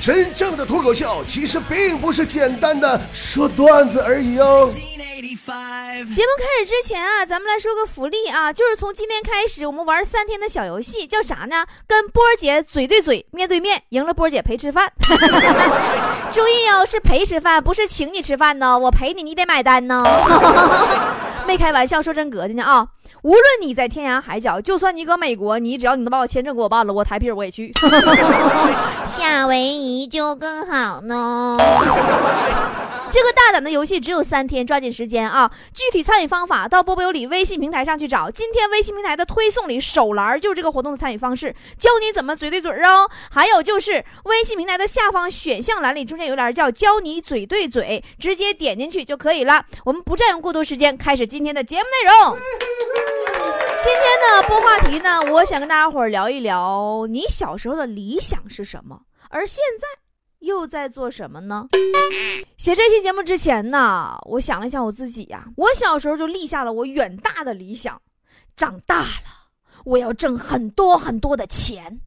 真正的脱口秀其实并不是简单的说段子而已哦。节目开始之前啊，咱们来说个福利啊，就是从今天开始，我们玩三天的小游戏，叫啥呢？跟波儿姐嘴对嘴，面对面，赢了波儿姐陪吃饭。注意哦，是陪吃饭，不是请你吃饭呢，我陪你，你得买单呢。没开玩笑，说真格的呢啊。无论你在天涯海角，就算你搁美国，你只要你能把我签证给我办了，我台皮我也去。夏威夷就更好呢。这个大胆的游戏只有三天，抓紧时间啊！具体参与方法到波波有理微信平台上去找。今天微信平台的推送里手栏就是这个活动的参与方式，教你怎么嘴对嘴哦。还有就是微信平台的下方选项栏里中间有栏叫“教你嘴对嘴”，直接点进去就可以了。我们不占用过多时间，开始今天的节目内容。今天呢播话题呢，我想跟大家伙聊一聊你小时候的理想是什么，而现在。又在做什么呢？写这期节目之前呢，我想了一下我自己呀。我小时候就立下了我远大的理想，长大了我要挣很多很多的钱。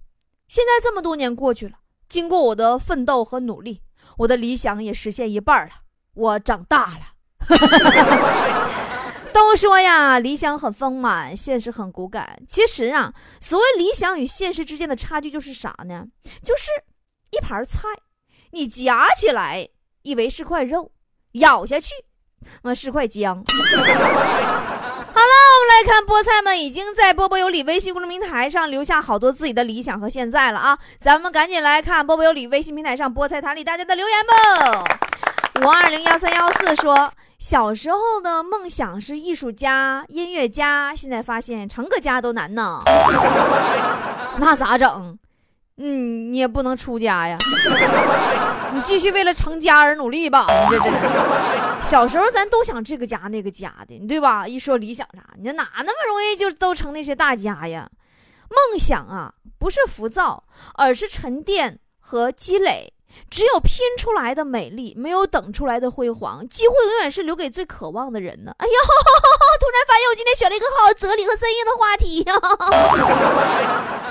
现在这么多年过去了，经过我的奋斗和努力，我的理想也实现一半了。我长大了。都说呀，理想很丰满，现实很骨感。其实啊，所谓理想与现实之间的差距就是啥呢？就是一盘菜。你夹起来以为是块肉，咬下去，那是块姜。好了，我们来看菠菜们已经在波波有理微信公众平台上留下好多自己的理想和现在了啊！咱们赶紧来看波波有理微信平台上菠菜坛里大家的留言吧。五二零幺三幺四说，小时候的梦想是艺术家、音乐家，现在发现成个家都难呢。那咋整？嗯，你也不能出家呀，你继续为了成家而努力吧。这这，小时候咱都想这个家那个家的，对吧？一说理想啥，你说哪那么容易就都成那些大家呀？梦想啊，不是浮躁，而是沉淀和积累。只有拼出来的美丽，没有等出来的辉煌。机会永远是留给最渴望的人呢。哎呀，突然发现我今天选了一个好哲理和深意的话题呀。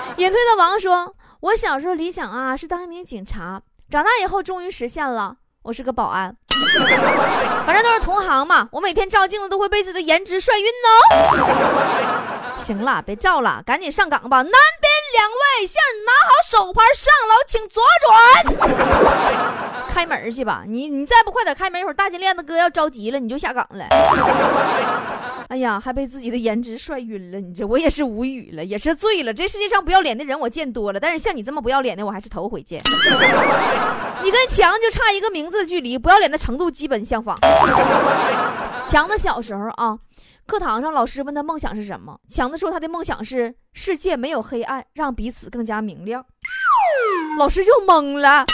隐退的王说。我小时候理想啊是当一名警察，长大以后终于实现了，我是个保安。反正都是同行嘛，我每天照镜子都会被自己的颜值帅晕哦。行了，别照了，赶紧上岗吧。南边两位先拿好手牌，上楼，请左转。开门去吧，你你再不快点开门，一会儿大金链子哥要着急了，你就下岗了。哎呀，还被自己的颜值帅晕了，你这我也是无语了，也是醉了。这世界上不要脸的人我见多了，但是像你这么不要脸的，我还是头回见。你跟强就差一个名字的距离，不要脸的程度基本相仿。强子小时候啊，课堂上老师问他梦想是什么，强子说他的梦想是世界没有黑暗，让彼此更加明亮。老师就懵了，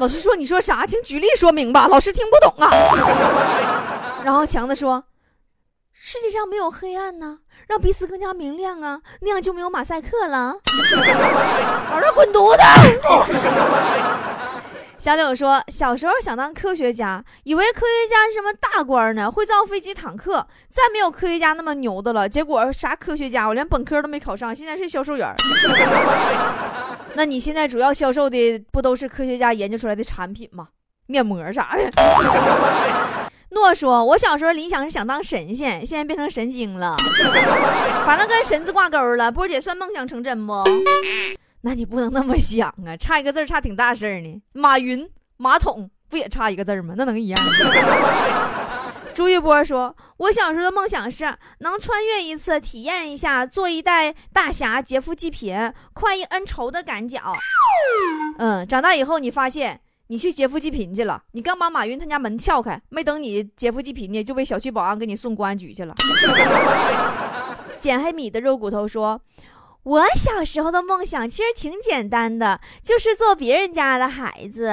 老师说：“你说啥？请举例说明吧。”老师听不懂啊。然后强子说。世界上没有黑暗呢，让彼此更加明亮啊，那样就没有马赛克了。我说滚犊子！小柳说，小时候想当科学家，以为科学家是什么大官呢，会造飞机、坦克，再没有科学家那么牛的了。结果啥科学家，我连本科都没考上，现在是销售员。那你现在主要销售的不都是科学家研究出来的产品吗？面膜啥的。诺说：“我小时候理想是想当神仙，现在变成神经了，反正跟神字挂钩了。波姐算梦想成真不？那你不能那么想啊，差一个字差挺大事呢。马云、马桶不也差一个字吗？那能一样？” 朱玉波说：“我小时候的梦想是能穿越一次，体验一下做一代大侠劫富济贫、快意恩仇的感觉。嗯，长大以后你发现。”你去劫富济贫去了，你刚把马云他家门撬开，没等你劫富济贫呢，就被小区保安给你送公安局去了。捡黑米的肉骨头说：“我小时候的梦想其实挺简单的，就是做别人家的孩子。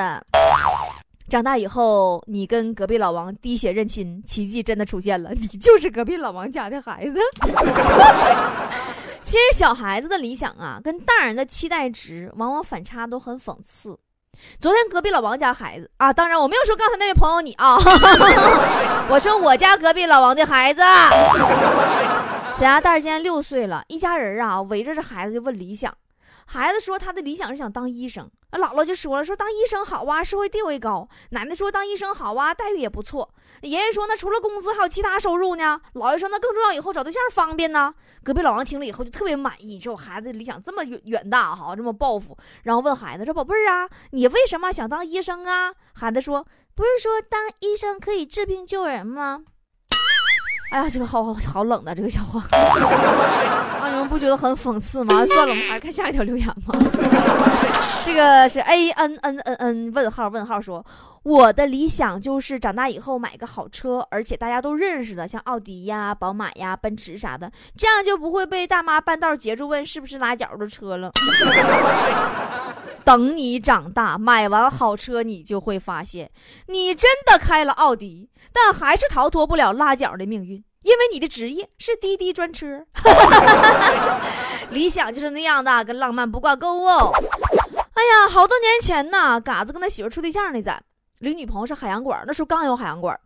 长大以后，你跟隔壁老王滴血认亲，奇迹真的出现了，你就是隔壁老王家的孩子。其实小孩子的理想啊，跟大人的期待值往往反差都很讽刺。”昨天隔壁老王家孩子啊，当然我没有说刚才那位朋友你啊，我说我家隔壁老王的孩子，小鸭蛋儿现在六岁了，一家人啊围着这孩子就问理想，孩子说他的理想是想当医生，姥姥就说了，说当医生好啊，社会地位高。奶奶说当医生好啊，待遇也不错。爷爷说那除了工资还有其他收入呢。姥爷说那更重要，以后找对象方便呢。隔壁老王听了以后就特别满意，说我孩子理想这么远远大哈，这么抱负。然后问孩子说宝贝儿啊，你为什么想当医生啊？孩子说不是说当医生可以治病救人吗？哎呀，这个好好冷的这个笑话 啊！你们不觉得很讽刺吗？算了，我们还是看下一条留言吧。这个是 A N N N N 问号问号说，我的理想就是长大以后买个好车，而且大家都认识的，像奥迪呀、宝马呀、奔驰啥的，这样就不会被大妈半道截住问是不是拉脚的车了。等你长大买完好车，你就会发现，你真的开了奥迪，但还是逃脱不了拉脚的命运，因为你的职业是滴滴专车。理想就是那样的，跟浪漫不挂钩哦。哎呀，好多年前呢，嘎子跟他媳妇处对象那阵，领女朋友是海洋馆，那时候刚有海洋馆。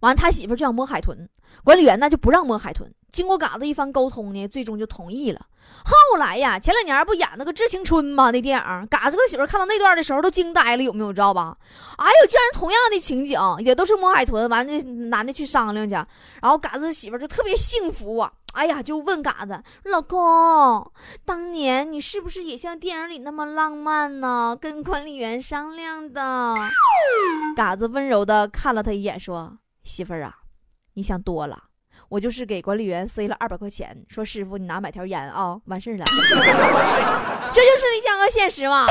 完，他媳妇就想摸海豚，管理员呢就不让摸海豚。经过嘎子一番沟通呢，最终就同意了。后来呀，前两年不演那个《致青春》吗？那电影，嘎子跟媳妇看到那段的时候都惊呆了，有没有知道吧？哎呦，竟然同样的情景，也都是摸海豚，完这男的去商量去，然后嘎子媳妇就特别幸福啊。哎呀，就问嘎子老公，当年你是不是也像电影里那么浪漫呢？跟管理员商量的。嘎子温柔的看了他一眼，说：“媳妇儿啊，你想多了。”我就是给管理员塞了二百块钱，说师傅你拿买条烟啊，完事儿了。这就是理想和现实嘛。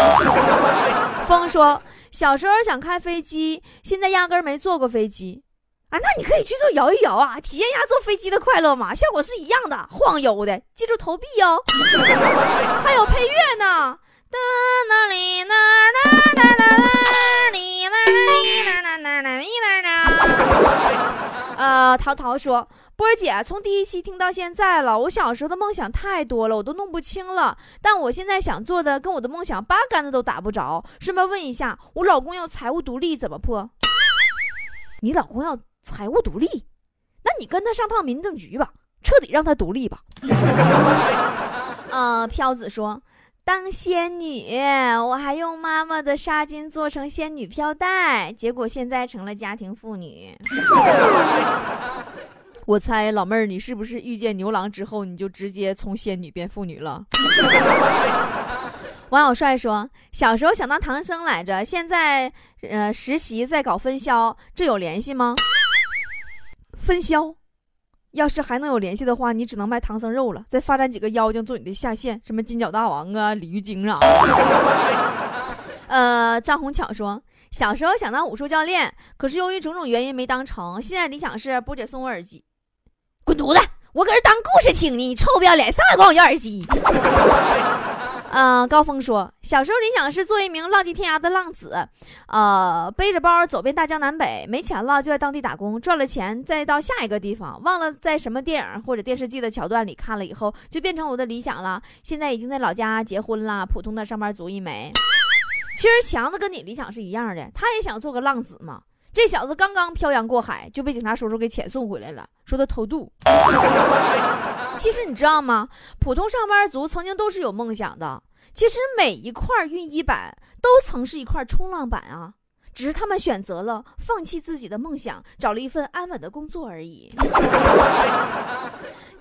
风说小时候想开飞机，现在压根儿没坐过飞机啊，那你可以去做摇一摇啊，体验一下坐飞机的快乐嘛，效果是一样的，晃悠的，记住投币哦。还有配乐呢，哒啦哩啦啦啦啦啦哩啦哩啦啦啦啦哩啦啦。呃，淘淘说。波儿姐，从第一期听到现在了，我小时候的梦想太多了，我都弄不清了。但我现在想做的跟我的梦想八竿子都打不着。顺便问一下，我老公要财务独立怎么破？你老公要财务独立，那你跟他上趟民政局吧，彻底让他独立吧。呃，飘子说，当仙女，我还用妈妈的纱巾做成仙女飘带，结果现在成了家庭妇女。我猜老妹儿，你是不是遇见牛郎之后，你就直接从仙女变妇女了？王小帅说：“小时候想当唐僧来着，现在呃实习在搞分销，这有联系吗？分销，要是还能有联系的话，你只能卖唐僧肉了。再发展几个妖精做你的下线，什么金角大王啊、鲤鱼精啊。呃，张红巧说。”小时候想当武术教练，可是由于种种原因没当成。现在理想是波姐送我耳机，滚犊子！我搁这当故事听呢，你臭不要脸，上来管我要耳机。嗯，高峰说，小时候理想是做一名浪迹天涯的浪子，呃，背着包走遍大江南北，没钱了就在当地打工，赚了钱再到下一个地方。忘了在什么电影或者电视剧的桥段里看了以后，就变成我的理想了。现在已经在老家结婚了，普通的上班族一枚。其实强子跟你理想是一样的，他也想做个浪子嘛。这小子刚刚漂洋过海，就被警察叔叔给遣送回来了，说他偷渡。其实你知道吗？普通上班族曾经都是有梦想的。其实每一块熨衣板都曾是一块冲浪板啊，只是他们选择了放弃自己的梦想，找了一份安稳的工作而已。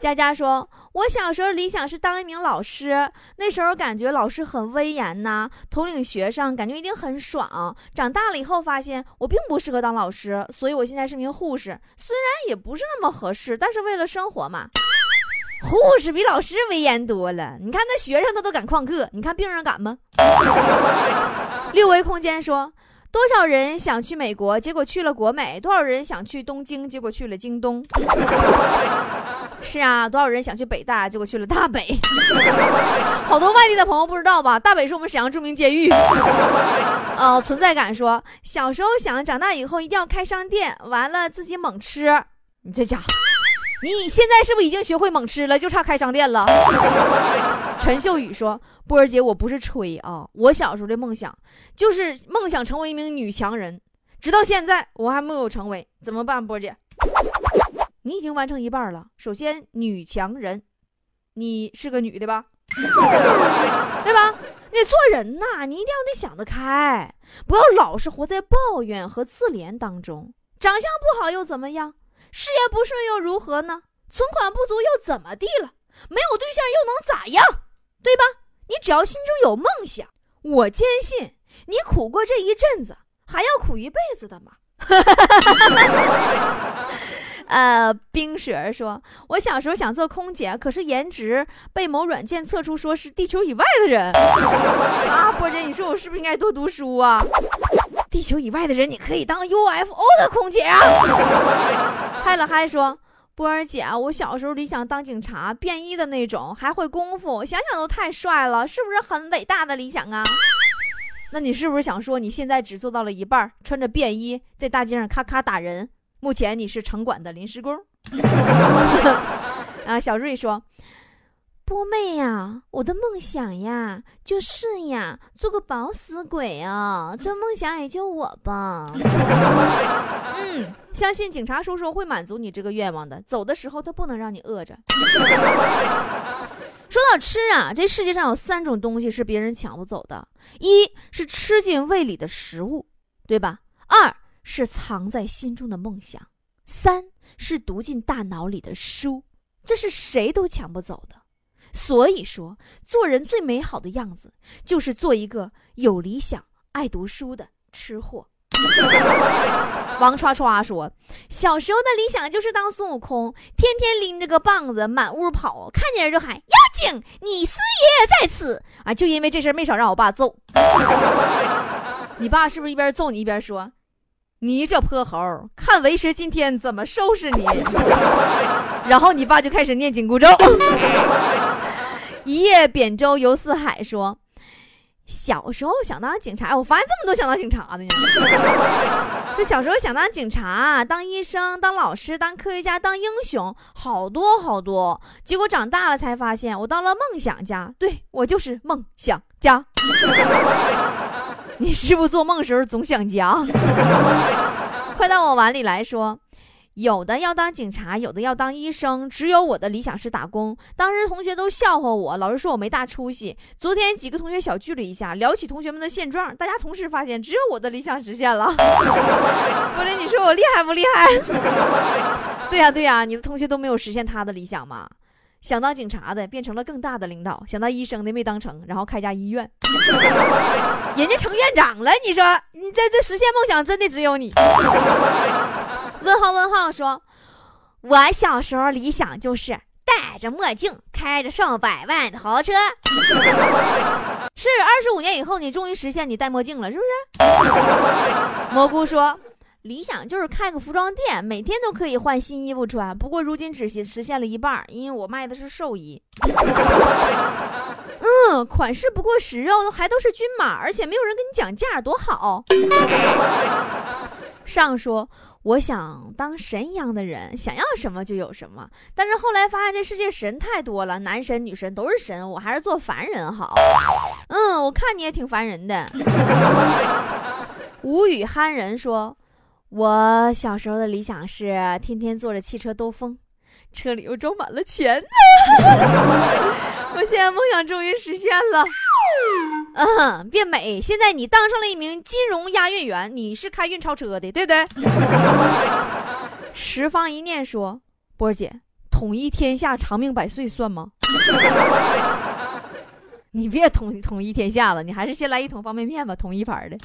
佳佳说：“我小时候理想是当一名老师，那时候感觉老师很威严呐，统领学生，感觉一定很爽。长大了以后发现我并不适合当老师，所以我现在是名护士，虽然也不是那么合适，但是为了生活嘛。护士比老师威严多了，你看那学生他都敢旷课，你看病人敢吗？”六维空间说。多少人想去美国，结果去了国美；多少人想去东京，结果去了京东。是啊，多少人想去北大，结果去了大北。好多外地的朋友不知道吧？大北是我们沈阳著名监狱。呃，存在感说，小时候想长大以后一定要开商店，完了自己猛吃。你这家伙。你现在是不是已经学会猛吃了？就差开商店了。陈秀宇说：“波儿姐，我不是吹啊，我小时候的梦想就是梦想成为一名女强人，直到现在我还没有成为，怎么办？波儿姐，你已经完成一半了。首先，女强人，你是个女的吧？对吧？你做人呐，你一定要得想得开，不要老是活在抱怨和自怜当中。长相不好又怎么样？事业不顺又如何呢？存款不足又怎么地了？没有对象又能咋样？对吧？你只要心中有梦想，我坚信你苦过这一阵子，还要苦一辈子的嘛。呃，冰雪儿说：“我小时候想做空姐，可是颜值被某软件测出说是地球以外的人。”啊，波姐，你说我是不是应该多读书啊？地球以外的人，你可以当 UFO 的空姐啊。嗨了嗨说：“波儿姐，我小时候理想当警察，便衣的那种，还会功夫，想想都太帅了，是不是很伟大的理想啊？”那你是不是想说你现在只做到了一半，穿着便衣在大街上咔咔打人？目前你是城管的临时工。啊，小瑞说：“波妹呀，我的梦想呀，就是呀，做个饱死鬼啊！这梦想也就我吧。嗯，相信警察叔叔会满足你这个愿望的。走的时候他不能让你饿着。说到吃啊，这世界上有三种东西是别人抢不走的：一是吃进胃里的食物，对吧？二。是藏在心中的梦想，三是读进大脑里的书，这是谁都抢不走的。所以说，做人最美好的样子，就是做一个有理想、爱读书的吃货。王刷刷说：“小时候的理想就是当孙悟空，天天拎着个棒子满屋跑，看见人就喊‘妖精，你孙爷爷在此’啊！就因为这事没少让我爸揍。你爸是不是一边揍你一边说？”你这泼猴，看为师今天怎么收拾你！然后你爸就开始念紧箍咒。一叶扁舟游四海说：“小时候想当警察，我发现这么多想当警察的呢。说小时候想当警察、当医生、当老师、当科学家、当英雄，好多好多。结果长大了才发现，我当了梦想家。对我就是梦想家。”你是不是做梦时候总想家？快到我碗里来说，有的要当警察，有的要当医生，只有我的理想是打工。当时同学都笑话我，老师说我没大出息。昨天几个同学小聚了一下，聊起同学们的现状，大家同时发现，只有我的理想实现了。不是你说我厉害不厉害？对呀对呀，你的同学都没有实现他的理想嘛？想当警察的变成了更大的领导，想当医生的没当成，然后开家医院，人家成院长了。你说你这这实现梦想真的只有你？问号问号说，我小时候理想就是戴着墨镜，开着上百万的豪车。是二十五年以后你终于实现你戴墨镜了，是不是？蘑菇说。理想就是开个服装店，每天都可以换新衣服穿。不过如今只实现了一半，因为我卖的是寿衣。嗯，款式不过时哦，还都是均码，而且没有人跟你讲价，多好。上说我想当神一样的人，想要什么就有什么。但是后来发现这世界神太多了，男神女神都是神，我还是做凡人好。嗯，我看你也挺烦人的。无语憨人说。我小时候的理想是天天坐着汽车兜风，车里又装满了钱。我现在梦想终于实现了，嗯，变美。现在你当上了一名金融押运员，你是开运钞车的，对不对？十方一念说：“波儿姐，统一天下，长命百岁算吗？” 你别统统一天下了，你还是先来一桶方便面吧，统一牌的。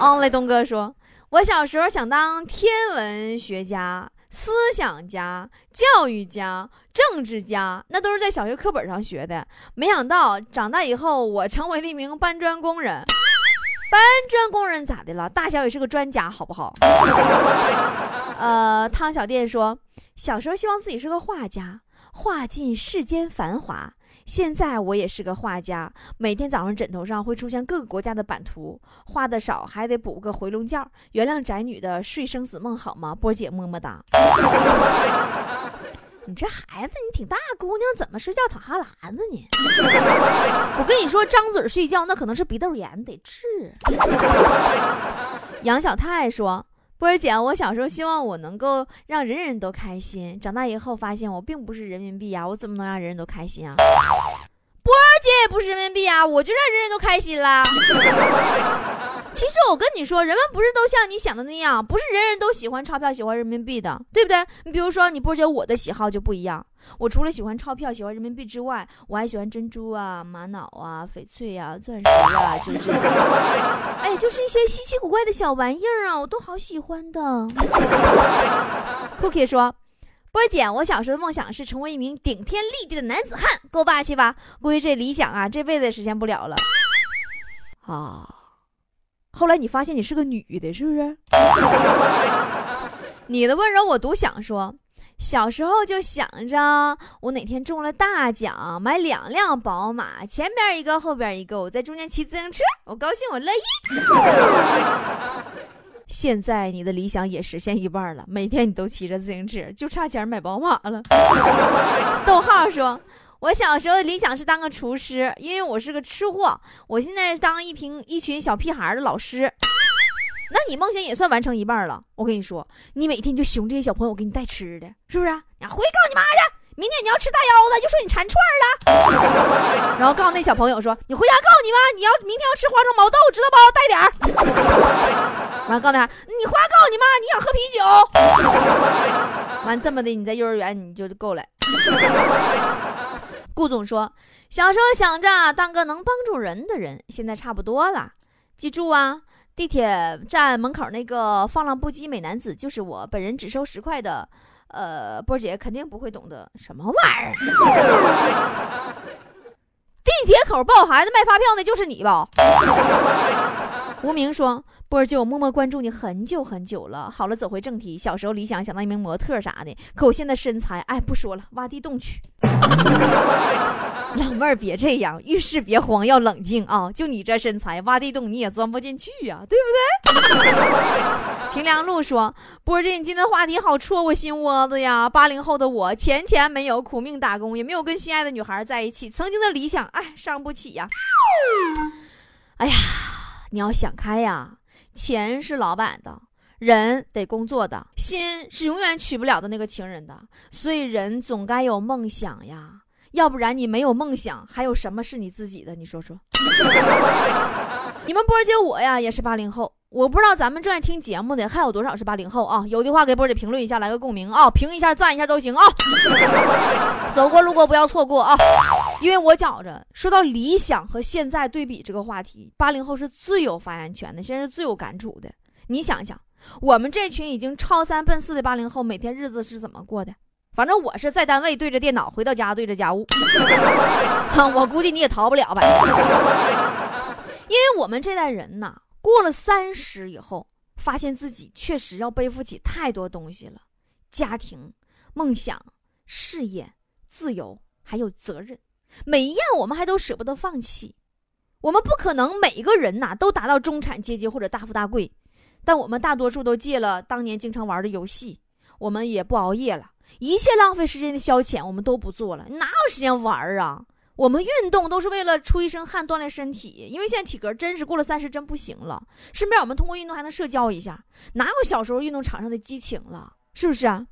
嗯，来东哥说。我小时候想当天文学家、思想家、教育家、政治家，那都是在小学课本上学的。没想到长大以后，我成为了一名搬砖工人。搬砖工人咋的了？大小也是个专家，好不好？呃，汤小店说，小时候希望自己是个画家，画尽世间繁华。现在我也是个画家，每天早上枕头上会出现各个国家的版图，画的少还得补个回笼觉。原谅宅女的睡生死梦好吗？波姐么么哒。你这孩子，你挺大姑娘，怎么睡觉淌哈喇子呢？我跟你说，张嘴睡觉那可能是鼻窦炎，得治。杨小太说。波儿姐，我小时候希望我能够让人人都开心，长大以后发现我并不是人民币呀，我怎么能让人人都开心啊？波儿姐也不是人民币啊，我就让人人都开心啦。其实我跟你说，人们不是都像你想的那样，不是人人都喜欢钞票、喜欢人民币的，对不对？你比如说，你波姐，我的喜好就不一样。我除了喜欢钞票、喜欢人民币之外，我还喜欢珍珠啊、玛瑙啊、翡翠啊、钻石啊，就是，哎，就是一些稀奇古怪的小玩意儿啊，我都好喜欢的。Cookie 说：“波姐，我小时候的梦想是成为一名顶天立地的男子汉，够霸气吧？估计这理想啊，这辈子也实现不了了。”啊。后来你发现你是个女的，是不是？你的温柔我独享。说小时候就想着，我哪天中了大奖，买两辆宝马，前边一个，后边一个，我在中间骑自行车，我高兴，我乐意。现在你的理想也实现一半了，每天你都骑着自行车，就差钱买宝马了。逗号说。我小时候的理想是当个厨师，因为我是个吃货。我现在当一瓶一群小屁孩的老师，那你梦想也算完成一半了。我跟你说，你每天就熊这些小朋友给你带吃的，是不是？你回去告诉你妈去，明天你要吃大腰子，就说你馋串了。然后告诉那小朋友说，你回家告诉你妈，你要明天要吃花生毛豆，知道不？带点儿。完告诉他，你回家告诉你妈，你想喝啤酒。完这么的，你在幼儿园你就够了。顾总说：“小时候想着当个能帮助人的人，现在差不多了。记住啊，地铁站门口那个放浪不羁美男子就是我本人，只收十块的。呃，波姐肯定不会懂得什么玩意儿。地铁口抱孩子卖发票的就是你吧？” 无名说。波儿姐，我默默关注你很久很久了。好了，走回正题，小时候理想想当一名模特啥的，可我现在身材，哎，不说了，挖地洞去。老妹儿别这样，遇事别慌，要冷静啊！就你这身材，挖地洞你也钻不进去呀，对不对？平凉路说，波儿姐，你今天话题好戳我心窝子呀。八零后的我，钱钱没有，苦命打工，也没有跟心爱的女孩在一起，曾经的理想，哎，伤不起呀。哎呀，你要想开呀。钱是老板的，人得工作的，心是永远娶不了的那个情人的，所以人总该有梦想呀，要不然你没有梦想，还有什么是你自己的？你说说。你们波儿姐我呀也是八零后，我不知道咱们正在听节目的还有多少是八零后啊？有的话给波儿姐评论一下，来个共鸣啊，评一下赞一下都行啊。走过路过不要错过啊。因为我觉着，说到理想和现在对比这个话题，八零后是最有发言权的，现在是最有感触的。你想想，我们这群已经超三奔四的八零后，每天日子是怎么过的？反正我是在单位对着电脑，回到家对着家务。我估计你也逃不了吧？因为我们这代人呐，过了三十以后，发现自己确实要背负起太多东西了：家庭、梦想、事业、自由，还有责任。每一样我们还都舍不得放弃，我们不可能每一个人呐都达到中产阶级或者大富大贵，但我们大多数都戒了当年经常玩的游戏，我们也不熬夜了，一切浪费时间的消遣我们都不做了，哪有时间玩啊？我们运动都是为了出一身汗锻炼身体，因为现在体格真是过了三十真不行了。顺便我们通过运动还能社交一下，哪有小时候运动场上的激情了？是不是啊？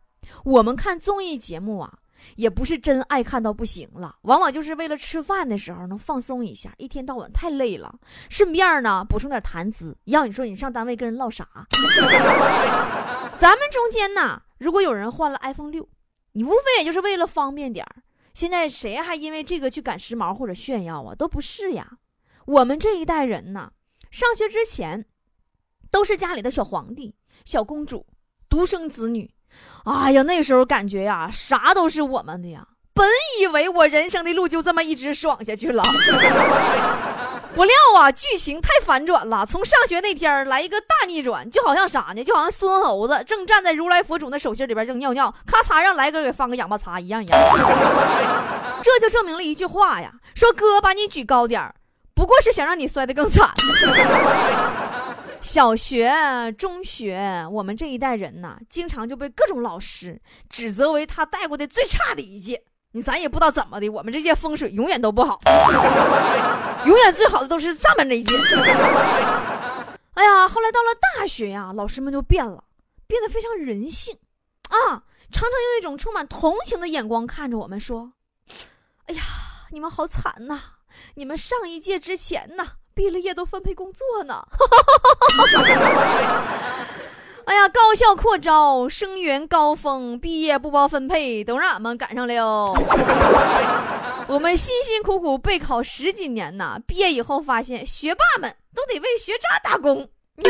我们看综艺节目啊。也不是真爱看到不行了，往往就是为了吃饭的时候能放松一下，一天到晚太累了，顺便呢补充点谈资。要你说你上单位跟人唠啥？咱们中间呢，如果有人换了 iPhone 六，你无非也就是为了方便点。现在谁还因为这个去赶时髦或者炫耀啊？都不是呀。我们这一代人呢，上学之前都是家里的小皇帝、小公主、独生子女。哎呀，那时候感觉呀，啥都是我们的呀。本以为我人生的路就这么一直爽下去了，不料啊，剧情太反转了。从上学那天来一个大逆转，就好像啥呢？就好像孙猴子正站在如来佛祖那手心里边正尿尿，咔嚓让来哥给放个仰巴擦一样一样。这就证明了一句话呀，说哥把你举高点不过是想让你摔得更惨。小学、中学，我们这一代人呐，经常就被各种老师指责为他带过的最差的一届。你咱也不知道怎么的，我们这届风水 永远都不好，永远最好的都是上面那一届。哎呀，后来到了大学呀，老师们就变了，变得非常人性，啊，常常用一种充满同情的眼光看着我们，说：“哎呀，你们好惨呐！你们上一届之前呐，毕了业都分配工作呢。哎呀，高校扩招，生源高峰，毕业不包分配，都让俺们赶上了。我们辛辛苦苦备考十几年呐，毕业以后发现学霸们都得为学渣打工。”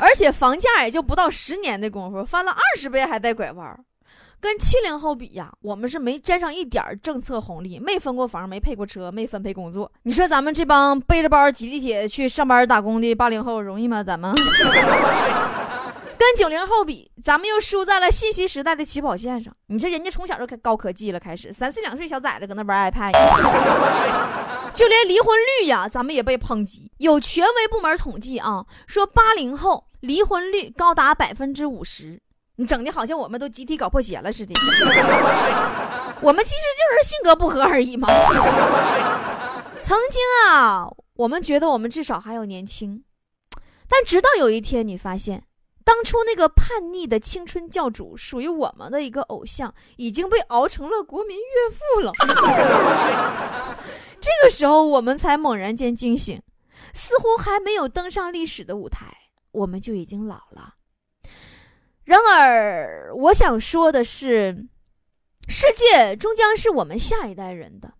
而且房价也就不到十年的功夫，翻了二十倍还带拐弯跟七零后比呀，我们是没沾上一点政策红利，没分过房，没配过车，没分配工作。你说咱们这帮背着包挤地铁去上班打工的八零后容易吗？咱们 跟九零后比，咱们又输在了信息时代的起跑线上。你说人家从小就开高科技了，开始三岁两岁小崽子搁那玩 iPad。就连离婚率呀，咱们也被抨击。有权威部门统计啊，说八零后离婚率高达百分之五十。你整的好像我们都集体搞破鞋了似的。我们其实就是性格不合而已嘛。曾经啊，我们觉得我们至少还有年轻，但直到有一天，你发现当初那个叛逆的青春教主，属于我们的一个偶像，已经被熬成了国民岳父了。这个时候，我们才猛然间惊醒，似乎还没有登上历史的舞台，我们就已经老了。然而，我想说的是，世界终将是我们下一代人的，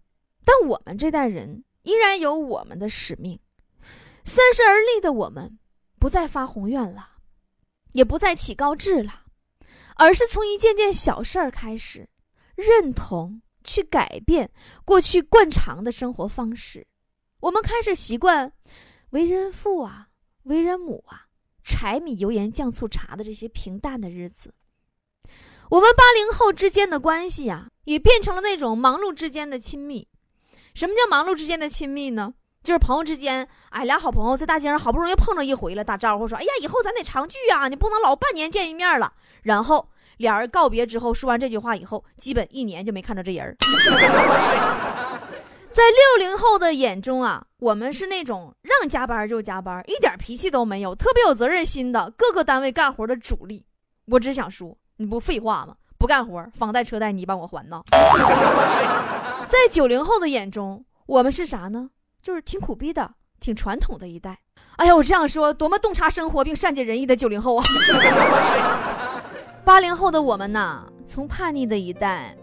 但我们这代人依然有我们的使命。三十而立的我们，不再发宏愿了，也不再起高志了，而是从一件件小事儿开始，认同。去改变过去惯常的生活方式，我们开始习惯为人父啊、为人母啊、柴米油盐酱醋茶的这些平淡的日子。我们八零后之间的关系呀，也变成了那种忙碌之间的亲密。什么叫忙碌之间的亲密呢？就是朋友之间，哎，俩好朋友在大街上好不容易碰着一回了，打招呼说：“哎呀，以后咱得常聚啊，你不能老半年见一面了。”然后。俩人告别之后，说完这句话以后，基本一年就没看着这人。在六零后的眼中啊，我们是那种让加班就加班，一点脾气都没有，特别有责任心的各个单位干活的主力。我只想说，你不废话吗？不干活，房贷车贷你帮我还呢。在九零后的眼中，我们是啥呢？就是挺苦逼的，挺传统的一代。哎呀，我这样说，多么洞察生活并善解人意的九零后啊！八零后的我们呐，从叛逆的一代、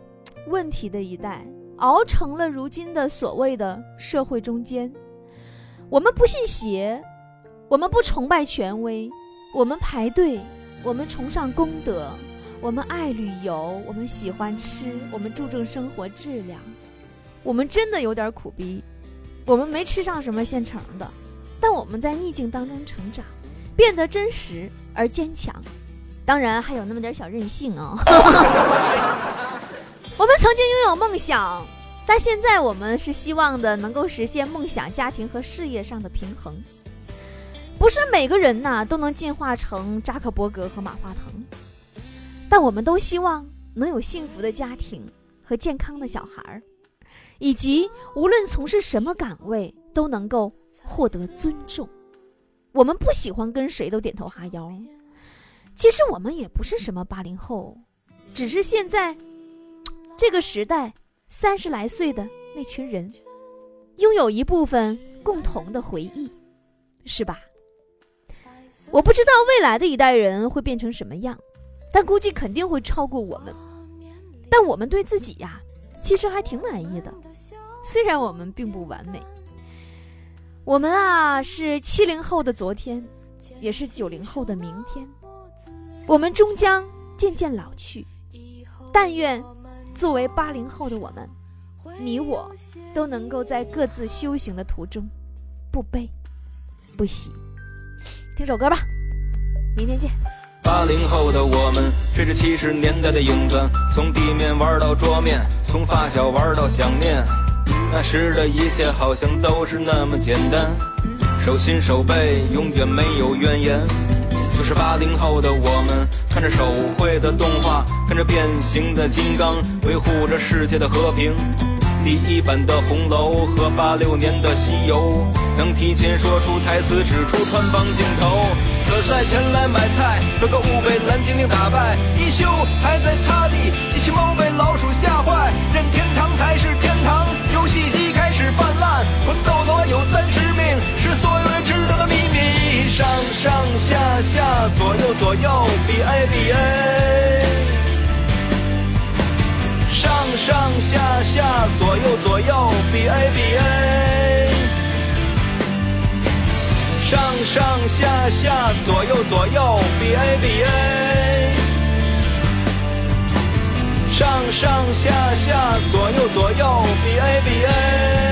问题的一代，熬成了如今的所谓的社会中间。我们不信邪，我们不崇拜权威，我们排队，我们崇尚功德，我们爱旅游，我们喜欢吃，我们注重生活质量。我们真的有点苦逼，我们没吃上什么现成的，但我们在逆境当中成长，变得真实而坚强。当然还有那么点小任性啊！我们曾经拥有梦想，但现在我们是希望的能够实现梦想、家庭和事业上的平衡。不是每个人呐都能进化成扎克伯格和马化腾，但我们都希望能有幸福的家庭和健康的小孩儿，以及无论从事什么岗位都能够获得尊重。我们不喜欢跟谁都点头哈腰。其实我们也不是什么八零后，只是现在这个时代三十来岁的那群人，拥有一部分共同的回忆，是吧？我不知道未来的一代人会变成什么样，但估计肯定会超过我们。但我们对自己呀，其实还挺满意的，虽然我们并不完美。我们啊，是七零后的昨天，也是九零后的明天。我们终将渐渐老去，但愿作为八零后的我们，你我都能够在各自修行的途中，不悲不喜。听首歌吧，明天见。八零后的我们，追着七十年代的影子，从地面玩到桌面，从发小玩到想念，那时的一切好像都是那么简单，手心手背永远没有怨言。就是八零后的我们，看着手绘的动画，看着变形的金刚，维护着世界的和平。第一版的红楼和八六年的西游，能提前说出台词，指出穿帮镜头。可赛前来买菜，喝个五杯蓝精灵打败一宿还在擦地，机器猫被老鼠吓坏，任天堂才是天堂。游戏机开始泛滥，魂斗罗有三十命，是所。上上下下左右左右，B A B A。上上下下左右左右，B A B A。上上下下左右左右，B A B A。上上下下左右左右，B A B A。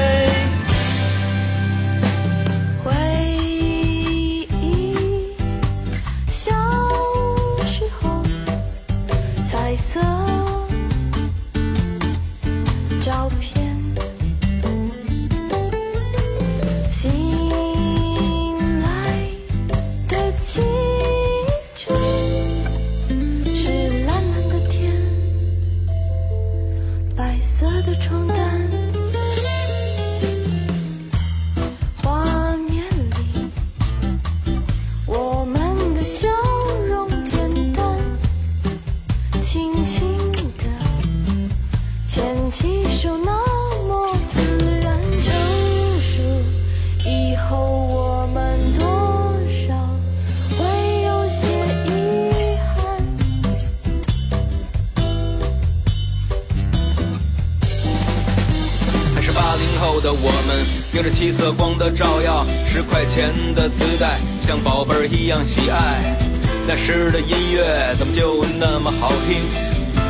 本一样喜爱。那时的音乐怎么就那么好听？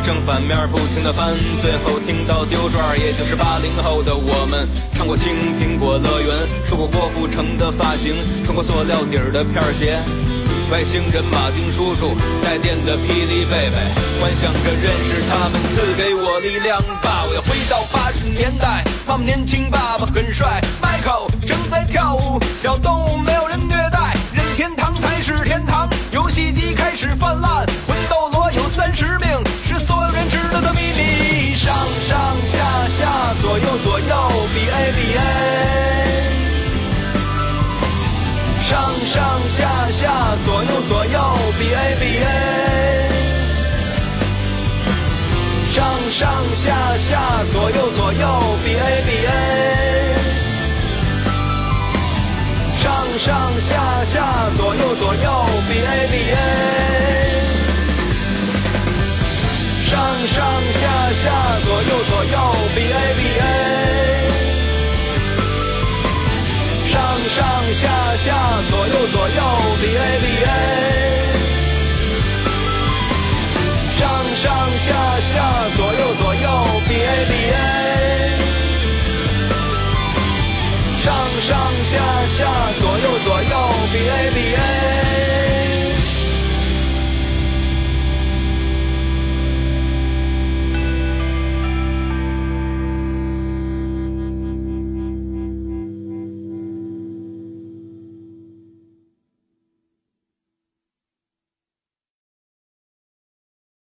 正反面不停的翻，最后听到丢转，也就是八零后的我们，唱过青苹果乐园，说过郭富城的发型，穿过塑料底儿的片儿鞋。外星人马丁叔叔，带电的霹雳贝贝，幻想着认识他们，赐给我力量吧！我要回到八十年代，妈妈年轻，爸爸很帅，Michael 正在跳舞，小动物没有人虐是泛滥，魂斗罗有三十命，是所有人知道的秘密。上上下下左右左右，B A B A。上上下下左右左右，B A B A。上上下下左右左右，B A B A。上上下下左右左右，B A B A。上上下下左右左右，B A B A。上上下下左右左右，B A B A。上上下下左右左右，B A B A。上上下下左右左右，B A B A。